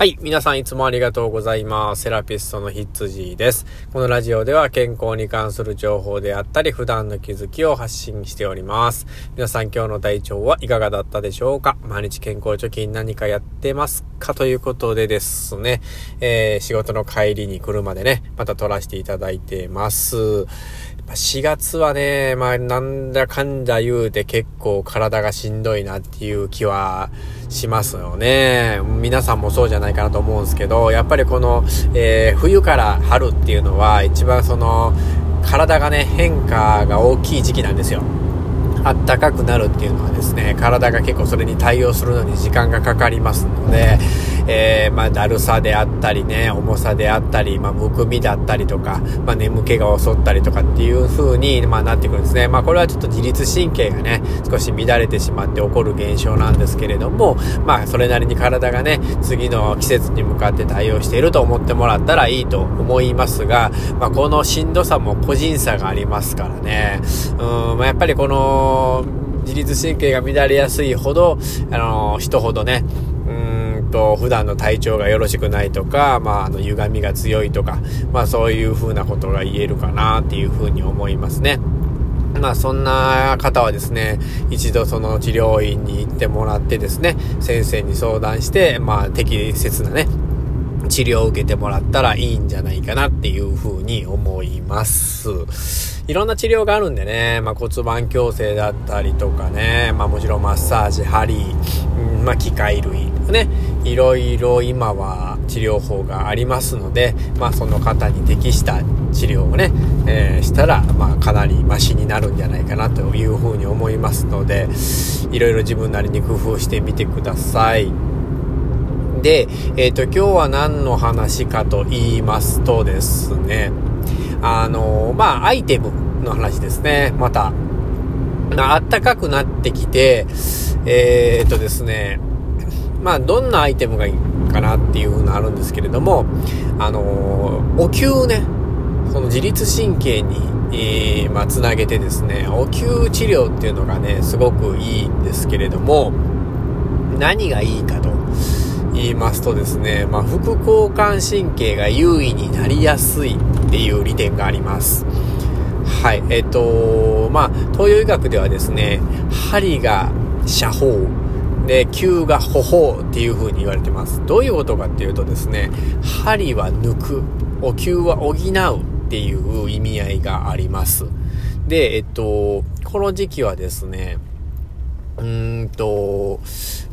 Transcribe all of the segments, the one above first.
はい。皆さんいつもありがとうございます。セラピストのヒッツジーです。このラジオでは健康に関する情報であったり、普段の気づきを発信しております。皆さん今日の体調はいかがだったでしょうか？毎日健康貯金何かやってますか？ということでですね、えー、仕事の帰りに車でね、また撮らせていただいてます。4月はね、まあ、なんだかんだ言うて結構体がしんどいなっていう気はしますよね。皆さんもそうじゃないかなと思うんですけど、やっぱりこの、えー、冬から春っていうのは一番その、体がね、変化が大きい時期なんですよ。あったかくなるっていうのはですね、体が結構それに対応するのに時間がかかりますので、えー、まあ、だるさであったりね、重さであったり、まあ、むくみだったりとか、まあ、眠気が襲ったりとかっていう風に、まあ、なってくるんですね。まあ、これはちょっと自律神経がね、少し乱れてしまって起こる現象なんですけれども、まあ、それなりに体がね、次の季節に向かって対応していると思ってもらったらいいと思いますが、まあ、このしんどさも個人差がありますからね、うん、まあ、やっぱりこの、自律神経が乱れやすいほど、あの人ほどね、と、普段の体調がよろしくないとか、まあ、あの、歪みが強いとか、まあ、そういう風なことが言えるかなっていう風に思いますね。まあそんな方はですね、一度その治療院に行ってもらってですね、先生に相談して、まあ適切なね、治療を受けてもらったらいいんじゃないかなっていう風に思います。いろんな治療があるんでね、まあ、骨盤矯正だったりとかね、まあ、もちろんマッサージ、針、うん、まあ、機械類。とかね、いろいろ今は治療法がありますので、まあ、その方に適した治療をね、えー、したら、まあ、かなりマシになるんじゃないかなというふうに思いますので、いろいろ自分なりに工夫してみてください。で、えっ、ー、と、今日は何の話かと言いますとですね、あの、まあ、アイテムの話ですね。また、あったかくなってきて、えー、っとですね、まあ、どんなアイテムがいいかなっていうのあるんですけれども、あの、お灸ね、その自律神経に、えー、まあ、つなげてですね、お灸治療っていうのがね、すごくいいんですけれども、何がいいかと言いますとですね、まあ、副交感神経が優位になりやすい。っていう利点があります。はい。えっ、と、まあ、東洋医学ではですね、針が射法、で、球が歩法っていう風に言われてます。どういうことかっていうとですね、針は抜く、お灸は補うっていう意味合いがあります。で、えっと、この時期はですね、うーんと、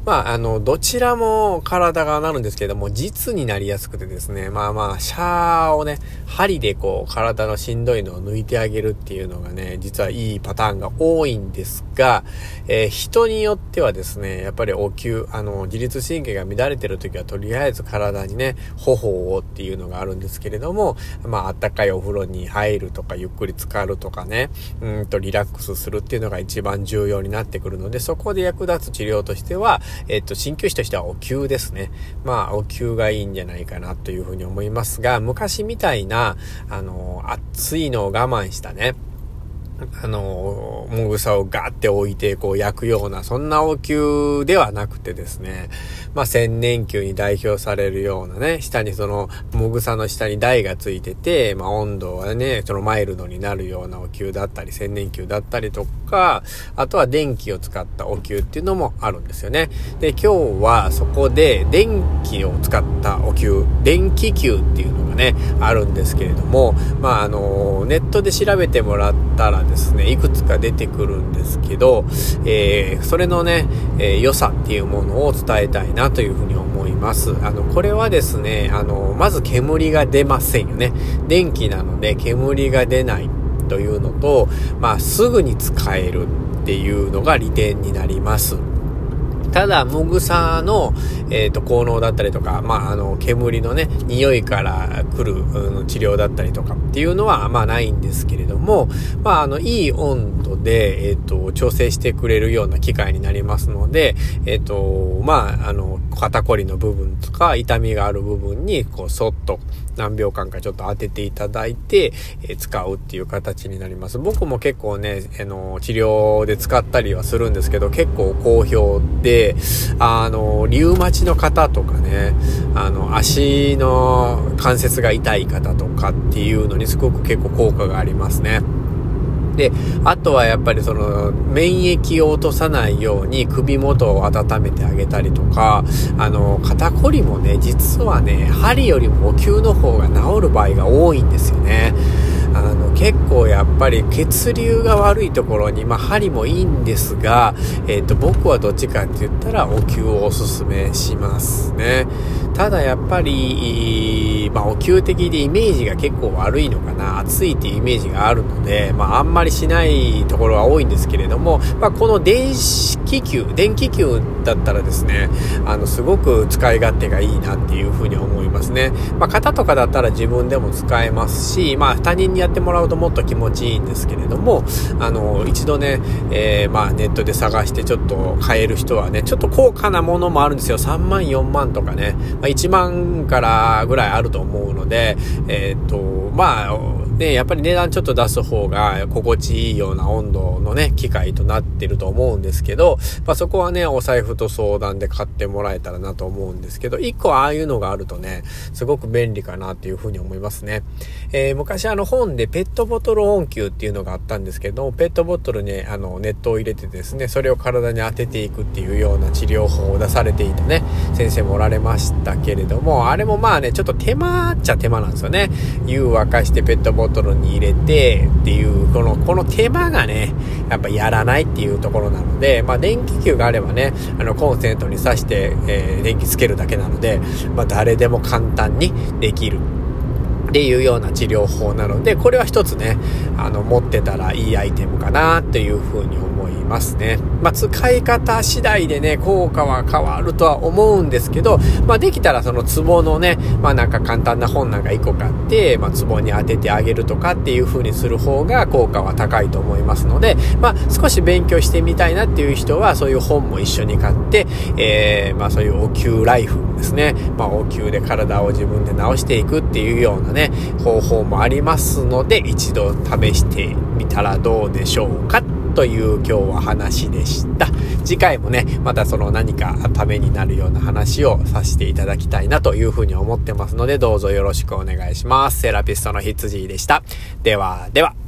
まあ、あの、どちらも体がなるんですけども、実になりやすくてですね、まあまあ、シャーをね、針でこう、体のしんどいのを抜いてあげるっていうのがね、実はいいパターンが多いんですが、えー、人によってはですね、やっぱりお灸、あの、自律神経が乱れてる時はとりあえず体にね、頬をっていうのがあるんですけれども、まあ、あったかいお風呂に入るとか、ゆっくり浸かるとかね、うんとリラックスするっていうのが一番重要になってくるので、そこで役立つ治療としては、えっと、鍼灸師としてはお灸ですね。まあ、お灸がいいんじゃないかなというふうに思いますが、昔みたいな、あの、暑いのを我慢したね、あの、もぐさをガーって置いて、こう焼くような、そんなお灸ではなくてですね、まあ、千年球に代表されるようなね、下にその、もぐさの下に台がついてて、まあ、温度はね、そのマイルドになるようなお灸だったり、千年球だったりとか、かあとは電気を使ったお灸っていうのもあるんですよね。で、今日はそこで電気を使ったお灸、電気球っていうのがね、あるんですけれども、まあ、あの、ネットで調べてもらったらですね、いくつか出てくるんですけど、えー、それのね、えー、良さっていうものを伝えたいなというふうに思います。あの、これはですね、あの、まず煙が出ませんよね。電気なので煙が出ないというのと、まあ、すぐに使えるっていうのが利点になります。ただ、もぐさの、えっ、ー、と、効能だったりとか、まあ、あの、煙のね、匂いから来る、うん、治療だったりとかっていうのは、まあ、ないんですけれども、まあ、あの、いい温度で、えっ、ー、と、調整してくれるような機械になりますので、えっ、ー、と、まあ、あの、肩こりの部分とか、痛みがある部分に、こう、そっと、何秒間かちょっと当てていただいて、え、使うっていう形になります。僕も結構ね、あの、治療で使ったりはするんですけど、結構好評で、あの、リウマチの方とかね、あの、足の関節が痛い方とかっていうのにすごく結構効果がありますね。で、あとはやっぱりその免疫を落とさないように首元を温めてあげたりとか、あの、肩こりもね、実はね、針よりもお灸の方が治る場合が多いんですよね。あの、結構やっぱり血流が悪いところに、まあ、針もいいんですが、えっ、ー、と、僕はどっちかって言ったらお灸をおすすめしますね。ただやっぱり、まあ、お灸的でイメージが結構悪いのかな、暑いっていうイメージがあるので、まあ、あんまりしないところは多いんですけれども、まあ、この電子気球、電気球だったらですね、あの、すごく使い勝手がいいなっていうふうに思いますね。まあ、型とかだったら自分でも使えますし、まあ、他人にやってもらうともっと気持ちいいんですけれども、あの、一度ね、えー、まあ、ネットで探してちょっと買える人はね、ちょっと高価なものもあるんですよ。3万、4万とかね。まあ、1万からぐらいあると思うので、えー、っと、まあ、ね、やっぱり値段ちょっと出す方が心地いいような温度のね、機械となってると思うんですけど、まあそこはね、お財布と相談で買ってもらえたらなと思うんですけど、一個ああいうのがあるとね、すごく便利かなっていうふうに思いますね。えー、昔あの本でペットボトル温灸っていうのがあったんですけど、ペットボトルにあの、熱湯を入れてですね、それを体に当てていくっていうような治療法を出されていたね、先生もおられましたけれども、あれもまあね、ちょっと手間っちゃ手間なんですよね。湯沸かしてペットボトルトルに入れてっていう、この、この手間がね、やっぱやらないっていうところなので、まあ電気球があればね、あのコンセントに挿して、えー、電気つけるだけなので、まあ誰でも簡単にできる。っていうような治療法なので、これは一つね、あの、持ってたらいいアイテムかなっていうふうに思ますね。まあ、使い方次第でね、効果は変わるとは思うんですけど、まあ、できたらそのツボのね、まあ、なんか簡単な本なんか1個買って、まあ、ツボに当ててあげるとかっていう風にする方が効果は高いと思いますので、まあ、少し勉強してみたいなっていう人は、そういう本も一緒に買って、えー、まあ、そういうお灸ライフですね、まあ、お灸で体を自分で治していくっていうようなね、方法もありますので、一度試してみたらどうでしょうかという今日は話でした。次回もね、またその何かためになるような話をさせていただきたいなというふうに思ってますので、どうぞよろしくお願いします。セラピストの羊でした。では、では。